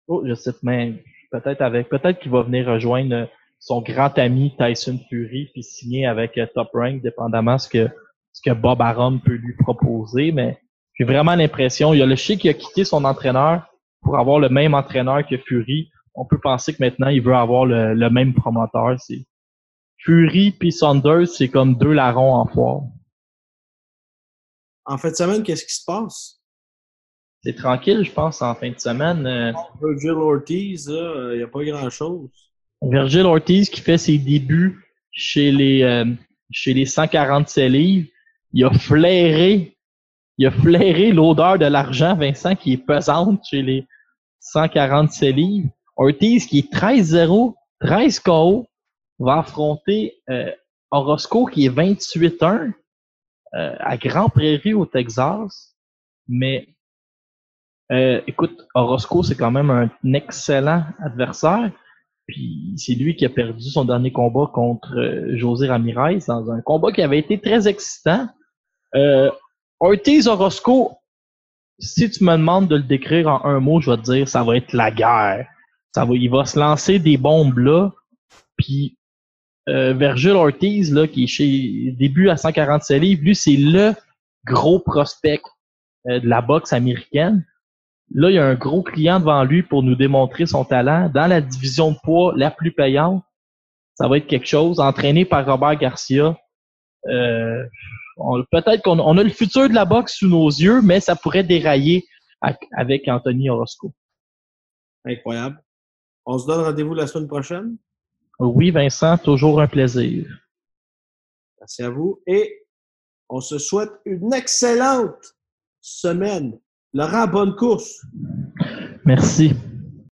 Oh, je sais même. Peut-être avec, peut-être qu'il va venir rejoindre euh, son grand ami Tyson Fury puis signer avec euh, Top Rank, dépendamment ce que ce que Bob Arum peut lui proposer. Mais j'ai vraiment l'impression, il y a le chien qui a quitté son entraîneur pour avoir le même entraîneur que Fury. On peut penser que maintenant il veut avoir le, le même promoteur. C'est Fury puis Saunders, c'est comme deux larrons en foire. En fin de semaine, qu'est-ce qui se passe? C'est tranquille, je pense, en fin de semaine. Euh, Virgil Ortiz, il n'y a pas grand-chose. Virgil Ortiz qui fait ses débuts chez les euh, chez les 147 livres, il a flairé il a flairé l'odeur de l'argent, Vincent, qui est pesante chez les 147 livres. Ortiz qui est 13-0, 13 KO, va affronter euh, Orozco qui est 28-1 euh, à Grand Prairie au Texas. Mais euh, écoute, Orozco, c'est quand même un excellent adversaire. Puis c'est lui qui a perdu son dernier combat contre euh, José Ramirez dans un combat qui avait été très excitant. Euh, Ortiz Orozco, si tu me demandes de le décrire en un mot, je vais te dire ça va être la guerre. Ça va, il va se lancer des bombes là. Puis euh, Virgil Ortiz, là, qui est chez début à 147 livres, lui, c'est le gros prospect euh, de la boxe américaine. Là, il y a un gros client devant lui pour nous démontrer son talent dans la division de poids la plus payante. Ça va être quelque chose, entraîné par Robert Garcia. Euh, Peut-être qu'on on a le futur de la boxe sous nos yeux, mais ça pourrait dérailler avec Anthony Orozco. Incroyable. On se donne rendez-vous la semaine prochaine? Oui, Vincent, toujours un plaisir. Merci à vous. Et on se souhaite une excellente semaine. Laurent, bonne course. Merci.